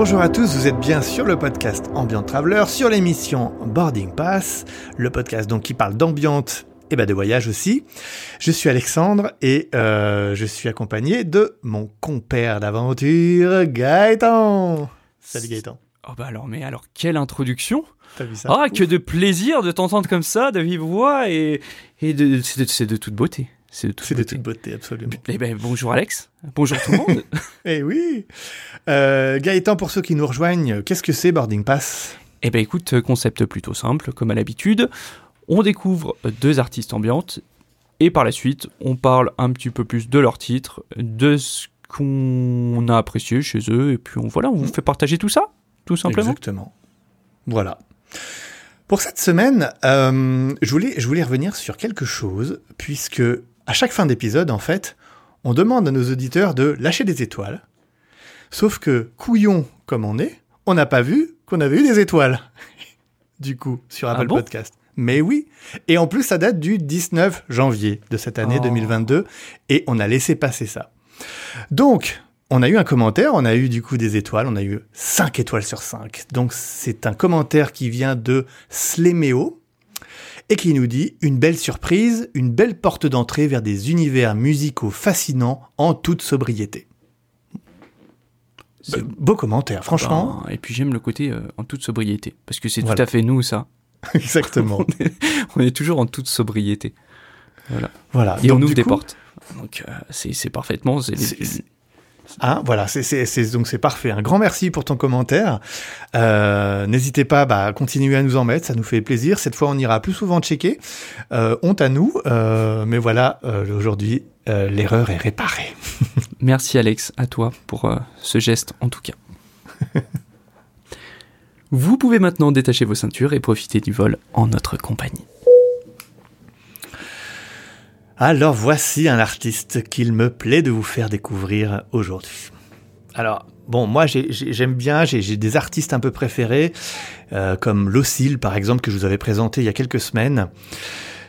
Bonjour à tous, vous êtes bien sur le podcast Ambient Traveler, sur l'émission Boarding Pass, le podcast donc qui parle d'ambiance et bah de voyage aussi. Je suis Alexandre et euh, je suis accompagné de mon compère d'aventure, Gaëtan. Salut Gaëtan. Oh bah alors, mais alors, quelle introduction T'as vu ça? Ah, que de plaisir de t'entendre comme ça, de vive voix, et, et de, c'est de, c'est de toute beauté. C'est de toute C'est de beauté. toute beauté, absolument. Eh ben, bonjour Alex, bonjour tout le monde. Eh oui Euh, Gaëtan, pour ceux qui nous rejoignent, qu'est-ce que c'est Boarding Pass? Eh ben écoute, concept plutôt simple, comme à l'habitude. On découvre deux artistes ambiantes, et par la suite, on parle un petit peu plus de leur titre, de ce qu'on a apprécié chez eux, et puis on, voilà, on vous fait partager tout ça, tout simplement. Exactement. Voilà. Pour cette semaine, euh, je, voulais, je voulais revenir sur quelque chose, puisque à chaque fin d'épisode, en fait, on demande à nos auditeurs de lâcher des étoiles. Sauf que, couillon comme on est, on n'a pas vu qu'on avait eu des étoiles. du coup, sur Ah Apple bon? Podcast. Mais oui. Et en plus, ça date du 19 janvier de cette année Oh. 2022. Et on a laissé passer ça. Donc, on a eu un commentaire, on a eu du coup des étoiles, on a eu 5 étoiles sur 5. Donc c'est un commentaire qui vient de Sléméo et qui nous dit une belle surprise, une belle porte d'entrée vers des univers musicaux fascinants en toute sobriété. Beau commentaire, franchement. Ben, et puis j'aime le côté euh, en toute sobriété, parce que c'est Voilà. tout à fait nous ça. Exactement. On est toujours en toute sobriété. voilà. Et Donc, on ouvre des coup, portes. Donc euh, c'est parfaitement. Hein, voilà, c'est donc c'est parfait. Un grand merci pour ton commentaire. Euh, N'hésitez pas bah, à continuer à nous en mettre, ça nous fait plaisir. Cette fois, on ira plus souvent checker. Euh, honte à nous, euh, mais voilà, aujourd'hui, l'erreur est réparée. Merci Alex, à toi pour ce geste en tout cas. Vous pouvez maintenant détacher vos ceintures et profiter du vol en notre compagnie. Alors voici un artiste qu'il me plaît de vous faire découvrir aujourd'hui. Alors, bon, moi j'ai- j'ai- j'aime bien, j'ai des artistes un peu préférés, euh, comme Locille par exemple, que je vous avais présenté il y a quelques semaines.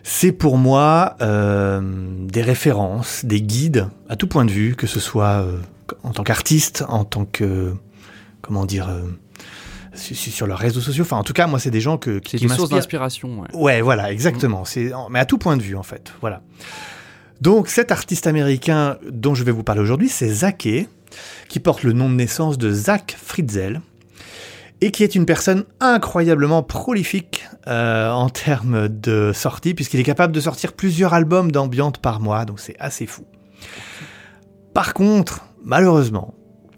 C'est pour moi euh, des références, des guides à tout point de vue, que ce soit euh, en tant qu'artiste, en tant que, comment dire, sur, leurs réseaux sociaux. Enfin, en tout cas, moi, c'est des gens que, C'est qui une source m'inspirent. d'inspiration. ouais. Ouais, voilà, exactement. C'est, mais à tout point de vue, en fait. Voilà. Donc, cet artiste américain dont je vais vous parler aujourd'hui, c'est Zaké, qui porte le nom de naissance de Zach Fritzel, et qui est une personne incroyablement prolifique euh, en termes de sorties, puisqu'il est capable de sortir plusieurs albums d'ambiance par mois, donc c'est assez fou. Par contre, malheureusement,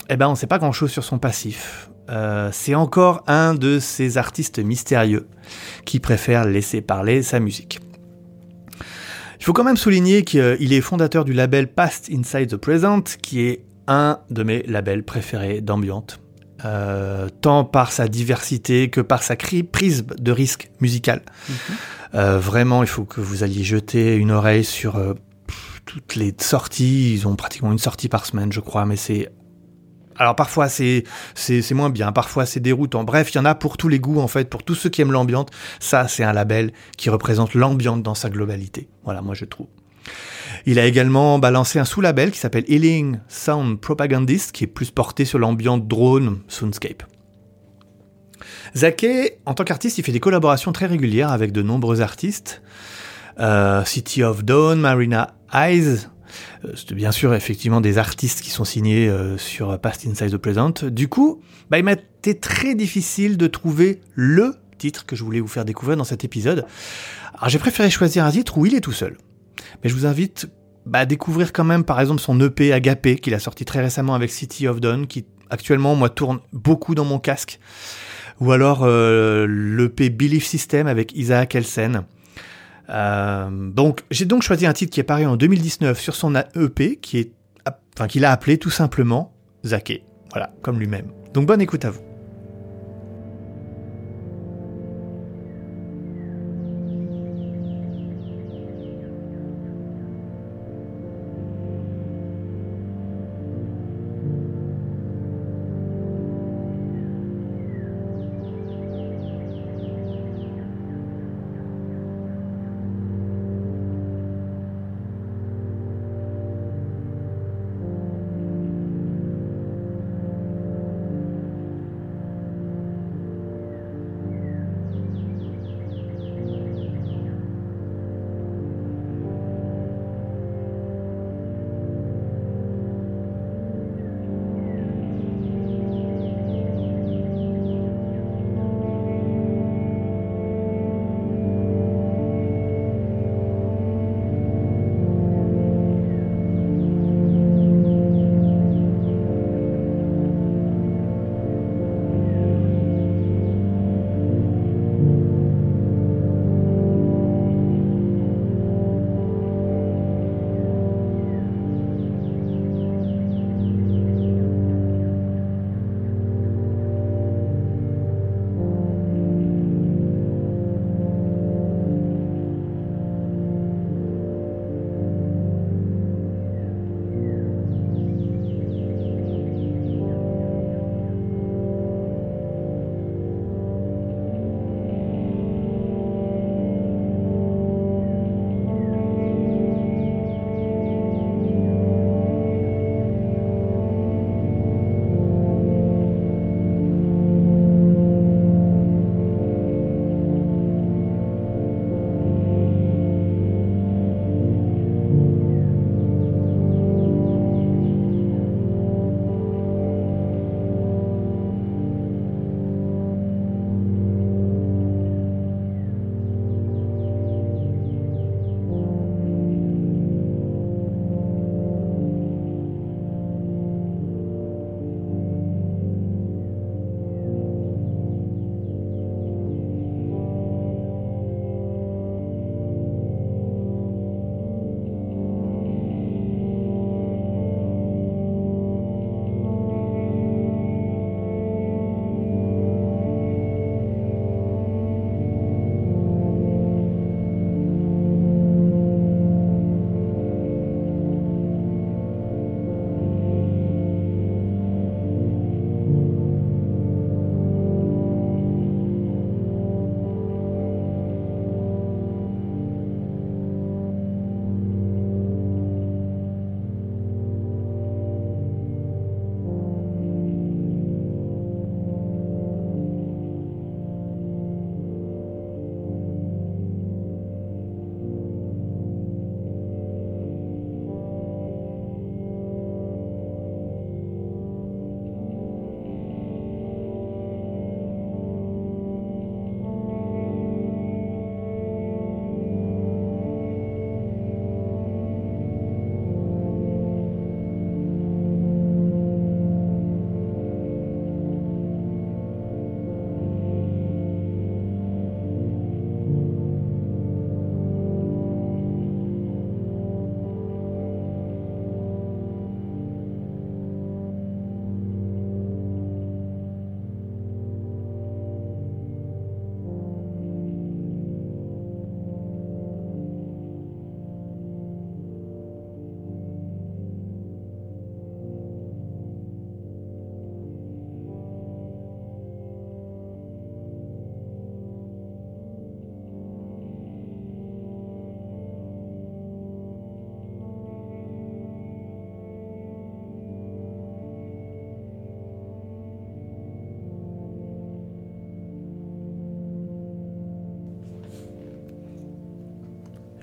eh ben, on ne sait pas grand-chose sur son passif. Euh, c'est encore un de ces artistes mystérieux qui préfère laisser parler sa musique. Il faut quand même souligner qu'il est fondateur du label Past Inside the Present, qui est un de mes labels préférés d'ambiance, euh, tant par sa diversité que par sa prise de risque musical. Euh, vraiment, il faut que vous alliez jeter une oreille sur euh, toutes les sorties. Ils ont pratiquement une sortie par semaine, je crois, mais c'est alors parfois c'est moins bien, parfois c'est déroutant. Bref, il y en a pour tous les goûts en fait, pour tous ceux qui aiment l'ambiance. Ça, c'est un label qui représente l'ambiance dans sa globalité. Voilà, moi je trouve. Il a également balancé un sous-label qui s'appelle Healing Sound Propagandist, qui est plus porté sur l'ambiance drone soundscape. Zaké, en tant qu'artiste, il fait des collaborations très régulières avec de nombreux artistes. Euh, City of Dawn, Marina Eyes, c'est bien sûr effectivement des artistes qui sont signés euh, sur Past Inside the Present. Du coup, bah, il m'a été très difficile de trouver le titre que je voulais vous faire découvrir dans cet épisode. Alors j'ai préféré choisir un titre où il est tout seul. Mais je vous invite bah, à découvrir quand même par exemple son EP Agapé qu'il a sorti très récemment avec City of Dawn qui actuellement moi tourne beaucoup dans mon casque. Ou alors euh, l'EP Belief System avec Isaac Elsen. Euh, donc j'ai donc choisi un titre qui est paru en 2019 sur son EP qui est enfin qu'il a appelé tout simplement Zaké. Voilà, comme lui-même. Donc bonne écoute à vous.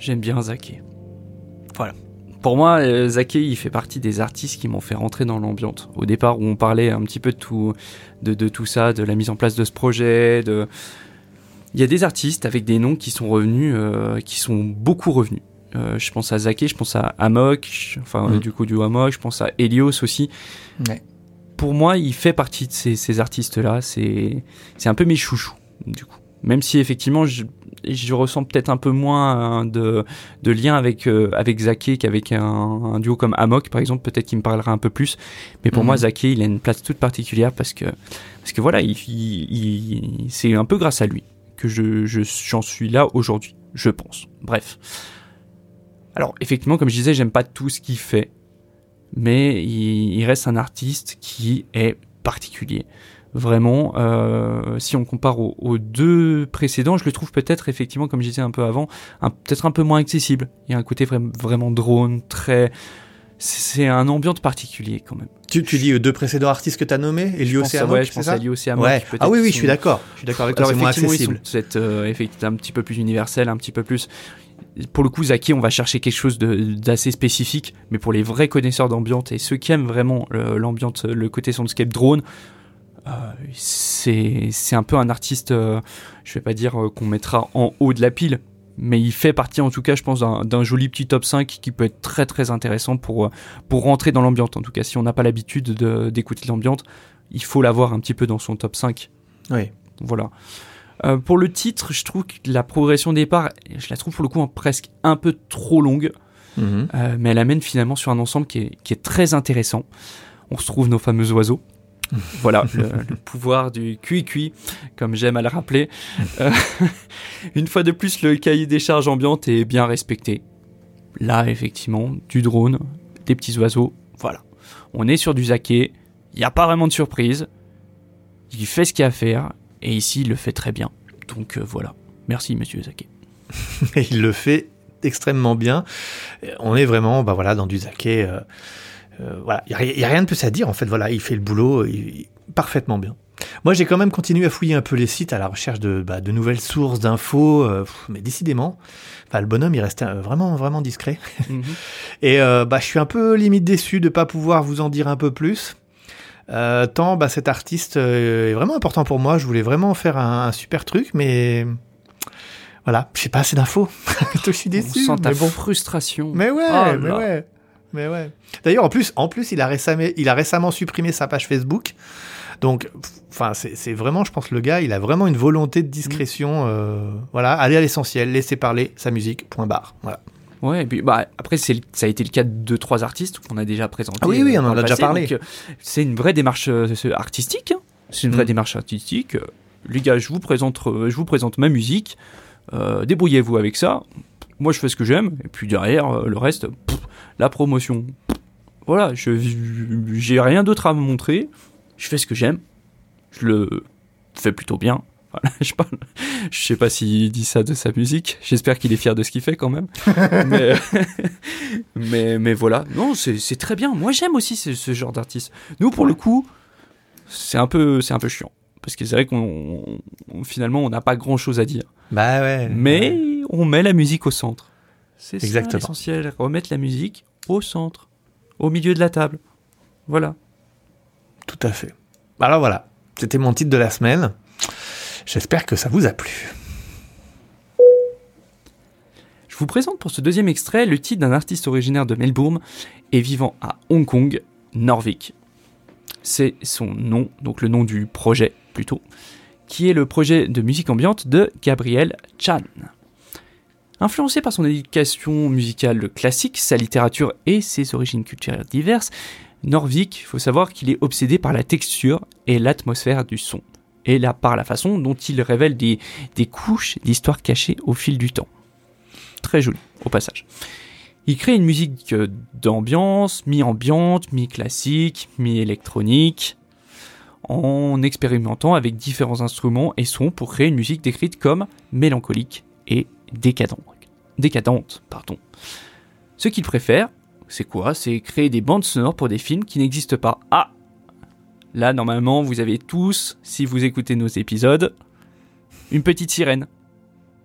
J'aime bien Zaké. Voilà. Pour moi, euh, Zaké, il fait partie des artistes qui m'ont fait rentrer dans l'ambiance. Au départ, où on parlait un petit peu de tout, de, de tout ça, de la mise en place de ce projet, de... Il y a des artistes avec des noms qui sont revenus, euh, qui sont beaucoup revenus. Euh, je pense à Zaké, je pense à Amok, enfin Mm. du coup du Amok, je pense à Helios aussi. Ouais. Pour moi, il fait partie de ces, ces artistes-là. C'est c'est un peu mes chouchous, du coup. Même si effectivement, je, je ressens peut-être un peu moins hein, de, de lien avec, euh, avec Zaké qu'avec un, un duo comme Amok, par exemple. Peut-être qu'il me parlera un peu plus. Mais pour Mhm. moi, Zaké, il a une place toute particulière parce que, parce que voilà, il, il- il- c'est un peu grâce à lui que je, je- j'en suis là aujourd'hui, je pense. Bref. Alors, effectivement, comme je disais, j'aime pas tout ce qu'il fait, mais il, il reste un artiste qui est particulier. Vraiment, euh, si on compare aux, aux deux précédents, je le trouve peut-être effectivement, comme je disais un peu avant, peut-être un peu moins accessible. Il y a un côté vraiment, vraiment drone, très. C'est un ambiance particulier quand même. Tu, tu dis euh, deux précédents artistes que tu as nommés, Elio Amok, ouais, je c'est pense à Amok, Ouais. Ah oui, oui, je suis d'accord. Je suis d'accord avec toi, c'est moins accessible. peut-être euh, effectivement un petit peu plus universel, un petit peu plus. Pour le coup, Zaki, on va chercher quelque chose d'assez spécifique, mais pour les vrais connaisseurs d'ambiance et ceux qui aiment vraiment le- l'ambiance, le côté soundscape drone, euh, c'est c'est un peu un artiste, euh, je vais pas dire euh, qu'on mettra en haut de la pile, mais il fait partie en tout cas, je pense, d'un joli petit top 5 qui peut être très très intéressant pour, euh, pour rentrer dans l'ambiance. En tout cas, si on n'a pas l'habitude de- d'écouter l'ambiance, il faut l'avoir un petit peu dans son top 5. Oui. Voilà. Euh, pour le titre, je trouve que la progression des parts, je la trouve pour le coup en presque un peu trop longue, Mhm. euh, mais elle amène finalement sur un ensemble qui est, qui est très intéressant. On se trouve nos fameux oiseaux. voilà, le, pouvoir du cui-cui, comme j'aime à le rappeler. Euh, une fois de plus, le cahier des charges ambiantes est bien respecté. Là, effectivement, du drone, des petits oiseaux, voilà. On est sur du zaké, il n'y a pas vraiment de surprise. Il fait ce qu'il a à faire, et ici, il le fait très bien. Donc euh, voilà. Merci, monsieur Zaké. Il le fait extrêmement bien. On est vraiment bah voilà, dans du Zaké. euh, euh, voilà. Il n'y a, rien de plus à dire, en fait. Voilà, il fait le boulot il- il- parfaitement bien. Moi, j'ai quand même continué à fouiller un peu les sites à la recherche de, bah, de nouvelles sources d'infos, euh, mais décidément, le bonhomme, il restait euh, vraiment, vraiment discret. Mhm. Et euh, bah, je suis un peu limite déçu de pas pouvoir vous en dire un peu plus. Euh, tant bah, cet artiste est vraiment important pour moi. Je voulais vraiment faire un, un super truc, mais voilà, j'ai pas assez d'infos. je suis On déçu. sent ta mais bon. frustration. Mais ouais, Oh mais ouais, mais ouais. D'ailleurs, en plus, en plus, il a récemment, il a récemment supprimé sa page Facebook. Donc, enfin, c'est vraiment, je pense, le gars, il a vraiment une volonté de discrétion. euh, voilà, aller à l'essentiel, laisser parler sa musique. Point barre. Voilà. Ouais, et puis bah, après, ça a été le cas de deux, trois artistes qu'on a déjà présentés. Ah oui, oui, euh, on en dans a déjà parlé. euh, c'est une vraie démarche euh, artistique. hein. C'est une vraie Mm. démarche artistique. Euh, Les gars, je vous présente, euh, je vous présente ma musique. Euh, Débrouillez-vous avec ça. Moi, je fais ce que j'aime. Et puis derrière, euh, le reste, pff, la promotion. Pff, Voilà, je j'ai rien d'autre à me montrer. Je fais ce que j'aime. Je le fais plutôt bien. Voilà, je parle. Je sais pas s'il dit ça de sa musique. J'espère qu'il est fier de ce qu'il fait quand même. mais, mais, mais voilà. Non, c'est très bien. Moi, j'aime aussi ce, ce genre d'artiste. Nous, pour le coup, c'est un peu, c'est un peu chiant. Parce que c'est vrai qu'on, on- finalement, on n'a pas grand chose à dire. Bah ouais. Mais ouais. On met la musique au centre. C'est ça Exactement. l'essentiel. Remettre la musique au centre. Au milieu de la table. Voilà. tout à fait. Alors voilà, c'était mon titre de la semaine. J'espère que ça vous a plu. Je vous présente pour ce deuxième extrait le titre d'un artiste originaire de Melbourne et vivant à Hong Kong, Norvik. C'est son nom, donc le nom du projet plutôt, qui est le projet de musique ambiante de Gabriel Chan. Influencé par son éducation musicale classique, sa littérature et ses origines culturelles diverses, Norvik, faut savoir qu'il est obsédé par la texture et l'atmosphère du son, et là par la façon dont il révèle des, des couches d'histoires cachées au fil du temps. Très joli, au passage. Il crée une musique euh, d'ambiance, mi-ambiante, mi-classique, mi-électronique, en expérimentant avec différents instruments et sons pour créer une musique décrite comme mélancolique et décadente. décadente pardon. Ce qu'il préfère, c'est quoi? C'est créer des bandes sonores pour des films qui n'existent pas. Ah Là, normalement, vous avez tous, si vous écoutez nos épisodes, une petite sirène.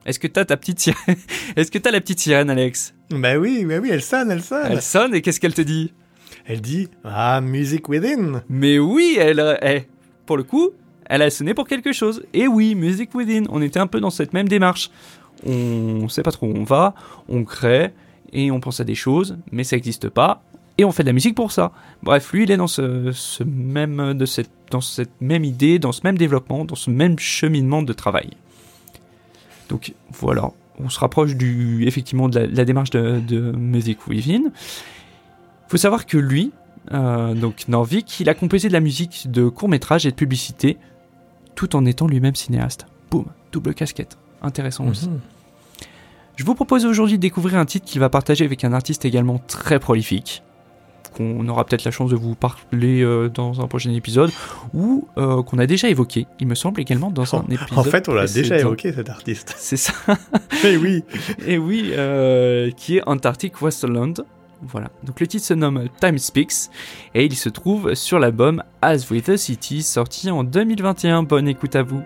Est-ce que t'as ta petite sirène? Est-ce que t'as la petite sirène, Alex? Bah oui, bah oui, elle sonne, elle sonne. Elle sonne et qu'est-ce qu'elle te dit? Elle dit Ah, Music Within. Mais oui, elle, euh, eh, pour le coup, elle a sonné pour quelque chose. Et oui, Music Within, on était un peu dans cette même démarche. On sait pas trop où on va, on crée et on pense à des choses, mais ça n'existe pas. Et on fait de la musique pour ça. Bref, lui, il est dans ce, même, cette, dans cette même idée, dans ce même développement, dans ce même cheminement de travail. Donc voilà, on se rapproche du, effectivement de la, démarche de, de Music Within. faut savoir que lui, euh, donc Norvik, il a composé de la musique de courts-métrages et de publicités, tout en étant lui-même cinéaste. Boum, double casquette. Intéressant aussi. Mhm. Je vous propose aujourd'hui de découvrir un titre qu'il va partager avec un artiste également très prolifique, qu'on aura peut-être la chance de vous parler euh, dans un prochain épisode, ou euh, qu'on a déjà évoqué, il me semble également dans un épisode. En fait, on l'a déjà évoqué cet artiste. C'est ça. Mais oui. Et oui, euh, qui est Antarctic Westland. Voilà. Donc le titre se nomme Time Speaks et il se trouve sur l'album As with the City sorti en 2021. Bonne écoute à vous.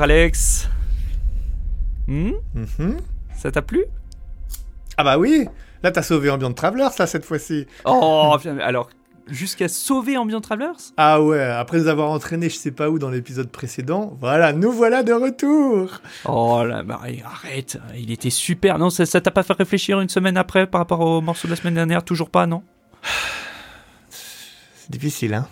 Alors, Alex. Hmm? Mhm. Ça t'a plu? Ah bah oui. Là, t'as sauvé Ambient Travelers, là, cette fois-ci. Oh, alors, jusqu'à sauver Ambient Travelers? Ah ouais, après nous avoir entraînés je sais pas où dans l'épisode précédent, voilà, nous voilà de retour. Oh là, bah, arrête, il était super. Non, ça ça t'a pas fait réfléchir une semaine après par rapport au morceau de la semaine dernière? Toujours pas, non? C'est difficile, hein.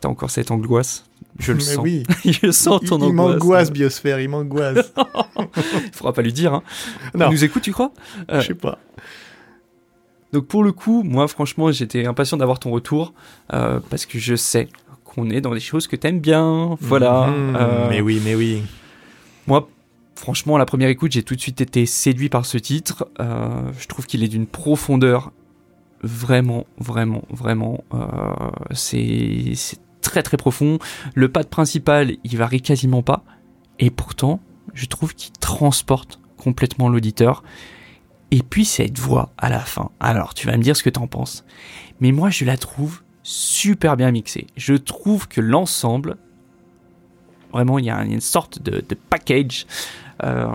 T'as encore cette angoisse? Je le Mais sens. oui. Je sens Il, ton il angoisse. m'angoisse, Biosphère, il m'angoisse. Il faudra pas lui dire. Hein. Non. Il nous écoute, tu crois? Euh, Je sais pas. Donc pour le coup, moi franchement, j'étais impatient d'avoir ton retour euh, parce que je sais qu'on est dans des choses que t'aimes bien. Voilà. Mhm, Euh, Mais oui, mais oui. Moi, franchement, à la première écoute, j'ai tout de suite été séduit par ce titre. Euh, je trouve qu'il est d'une profondeur vraiment, vraiment, vraiment. c'est très profond. Le pad principal, il varie quasiment pas. Et pourtant, je trouve qu'il transporte complètement l'auditeur. Et puis cette voix à la fin. Alors, tu vas me dire ce que t'en penses. Mais moi, je la trouve super bien mixée. Je trouve que l'ensemble, vraiment, il y a une sorte de, package. Euh,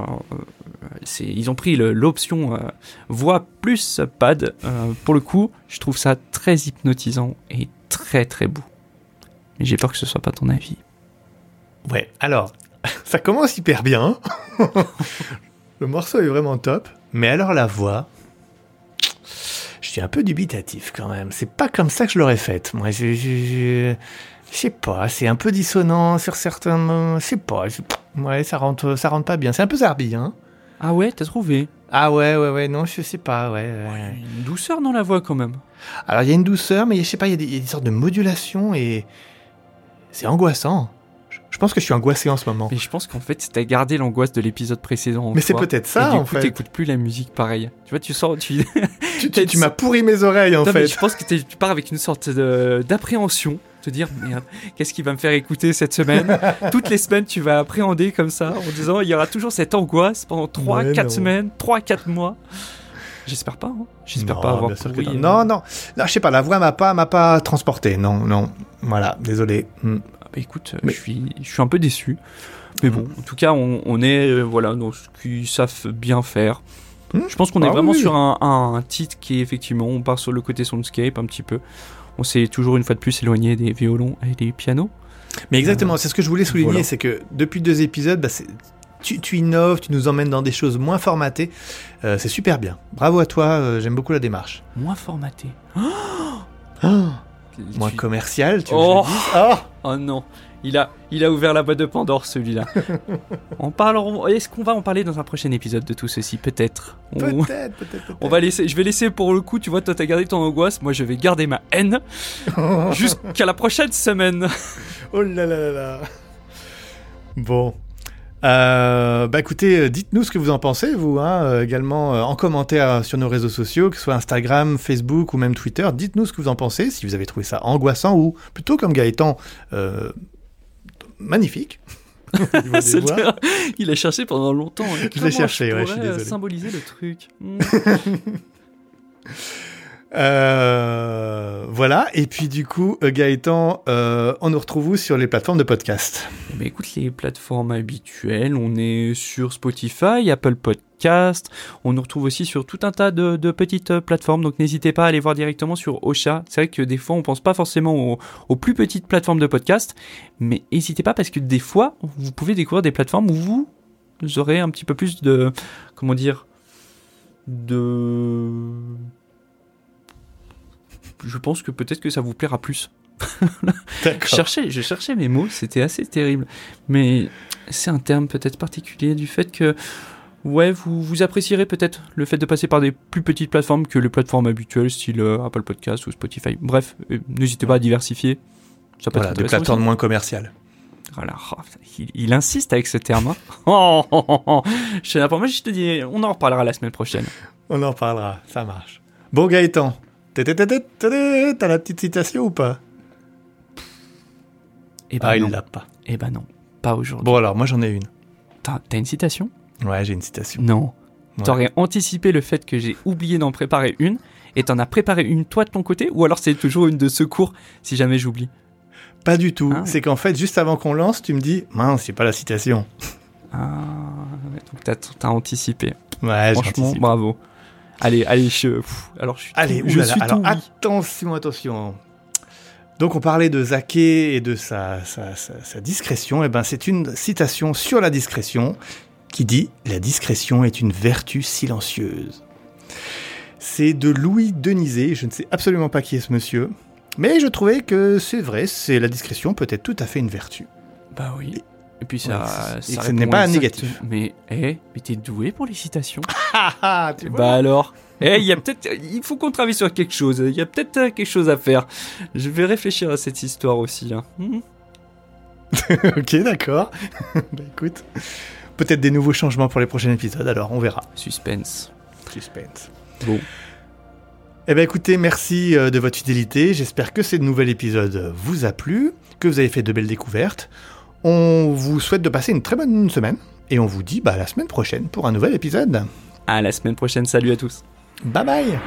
ils ont pris l'option euh, voix plus pad. Euh, pour le coup, je trouve ça très hypnotisant et très très beau. Mais j'ai peur que ce soit pas ton avis. Ouais, alors, ça commence hyper bien. Le morceau est vraiment top. Mais alors la voix, je suis un peu dubitatif quand même. C'est pas comme ça que je l'aurais faite. Moi, je, je, je, je sais pas. C'est un peu dissonant sur certains. Je sais pas. je- ouais, ça rentre, ça rentre pas bien. C'est un peu zarbi, hein. Ah ouais, t'as trouvé Ah ouais, ouais, ouais. Non, je sais pas. Ouais. ouais. Une douceur dans la voix quand même. Alors il y a une douceur, mais je sais pas. Il y, a des- il y a des sortes de modulation et c'est angoissant. Je- pense que je suis angoissé en ce moment. Mais je pense qu'en fait, t'as gardé l'angoisse de l'épisode précédent. en Mais c'est toi. peut-être Et ça du en coup, fait. t'écoutes plus la musique pareil. Tu vois, tu sors, tu, Tu, tu- tu m'as pourri mes oreilles en Non, mais fait. je pense que tu pars avec une sorte de- d'appréhension. Te dire, merde, qu'est-ce qui va me faire écouter cette semaine? Toutes les semaines, tu vas appréhender comme ça, en disant, il y aura toujours cette angoisse pendant 3, Ouais, 4 non. semaines, 3, 4 mois. J'espère pas, hein. J'espère Non, pas avoir pourri, non. euh, non, non, non, je sais pas, la voix m'a pas, m'a pas transporté. Non, non. Voilà, désolé. Hmm. Ah bah écoute, euh, Mais- je, suis, je suis un peu déçu. Mais bon, en tout cas, on, on est euh, voilà, dans ce qu'ils savent bien faire. Hmm. Je pense qu'on est Ah vraiment oui. sur un, un titre qui, effectivement, on part sur le côté soundscape un petit peu. On s'est toujours une fois de plus éloigné des violons et des pianos. Mais exactement, c'est ce que je voulais souligner, voilà. c'est que depuis deux épisodes, bah, c'est- tu, tu innoves, tu nous emmènes dans des choses moins formatées. Euh, c'est super bien. Bravo à toi, euh, j'aime beaucoup la démarche. Moins formaté. Moins Tu- commercial, tu veux Oh. Ah Oh non, il a, il a ouvert la boîte de Pandore celui-là. on parlera, est-ce qu'on va en parler dans un prochain épisode de tout ceci? Peut-être. On- Peut-être, peut-être, peut-être. On va laisser, je vais laisser pour le coup, tu vois, toi t'as gardé ton angoisse, moi je vais garder ma haine jusqu'à la prochaine semaine. Oh là là là là. Bon. Euh, bah écoutez, euh, dites-nous ce que vous en pensez, vous, hein, euh, également euh, en commentaire sur nos réseaux sociaux, que ce soit Instagram, Facebook ou même Twitter. Dites-nous ce que vous en pensez, si vous avez trouvé ça angoissant ou plutôt comme Gaëtan, euh, magnifique. il a cherché pendant longtemps. hein. Je l'ai cherché, ouais, je suis désolé. symboliser le truc? Hmm. Euh, voilà, et puis du coup, euh, Gaëtan, euh, on nous retrouve où sur les plateformes de podcast Eh ben, écoute, les plateformes habituelles, on est sur Spotify, Apple Podcast, on nous retrouve aussi sur tout un tas de, petites plateformes, donc n'hésitez pas à aller voir directement sur Ocha. C'est vrai que des fois, on pense pas forcément aux, aux plus petites plateformes de podcast, mais n'hésitez pas parce que des fois, vous pouvez découvrir des plateformes où vous aurez un petit peu plus de, comment dire, de... Je pense que peut-être que ça vous plaira plus. Cherchais, je cherchais mes mots, c'était assez terrible. Mais c'est un terme peut-être particulier du fait que, ouais, vous, vous apprécierez peut-être le fait de passer par des plus petites plateformes que les plateformes habituelles, style euh, Apple Podcast ou Spotify. Bref, euh, n'hésitez pas à diversifier. Ça peut Voilà, être de intéressant plateformes moins commerciales. Voilà, oh, il, il insiste avec ce terme. hein. Oh, oh, oh, oh. Je sais pas, moi je te dis, on en reparlera la semaine prochaine. On en parlera, ça marche. Bon Gaëtan, t'as la petite citation ou pas Eh ben Ah, non. il l'a pas. Eh ben non, pas aujourd'hui. Bon alors, moi j'en ai une. T'as une citation Ouais, j'ai une citation. Non. T'aurais anticipé le fait que j'ai oublié d'en préparer une et t'en as préparé une toi de ton côté ou alors c'est toujours une de secours si jamais j'oublie Pas du tout. C'est qu'en fait, juste avant qu'on lance, tu me dis, mince, c'est pas la citation. Ah, donc t'as anticipé. Ouais, Franchement, j'anticipe. bravo. Allez, allez, je. pff, alors je suis. Allez, tout- je suis alors tout oui. attention, attention. Donc on parlait de Zaké et de sa, sa, sa- sa discrétion. Et ben c'est une citation sur la discrétion qui dit La discrétion est une vertu silencieuse. C'est de Louis Denisé. Je ne sais absolument pas qui est ce monsieur. Mais je trouvais que c'est vrai, c'est la discrétion peut être tout à fait une vertu. Bah oui. Et puis ça. Ouais, ça ce n'est pas négatif. Mais, eh, mais t'es doué pour les citations. Ah ah, tu vois Bah alors Eh, il y a peut-être, il faut qu'on travaille sur quelque chose. Il y a peut-être euh, quelque chose à faire. Je vais réfléchir à cette histoire aussi. Hmm. ok, d'accord. bah écoute, peut-être des nouveaux changements pour les prochains épisodes, alors on verra. Suspense. Suspense. Bon. Eh bien écoutez, merci euh, de votre fidélité. J'espère que ce nouvel épisode vous a plu, que vous avez fait de belles découvertes. On vous souhaite de passer une très bonne semaine et on vous dit bah, à la semaine prochaine pour un nouvel épisode. À la semaine prochaine. Salut à tous. Bye bye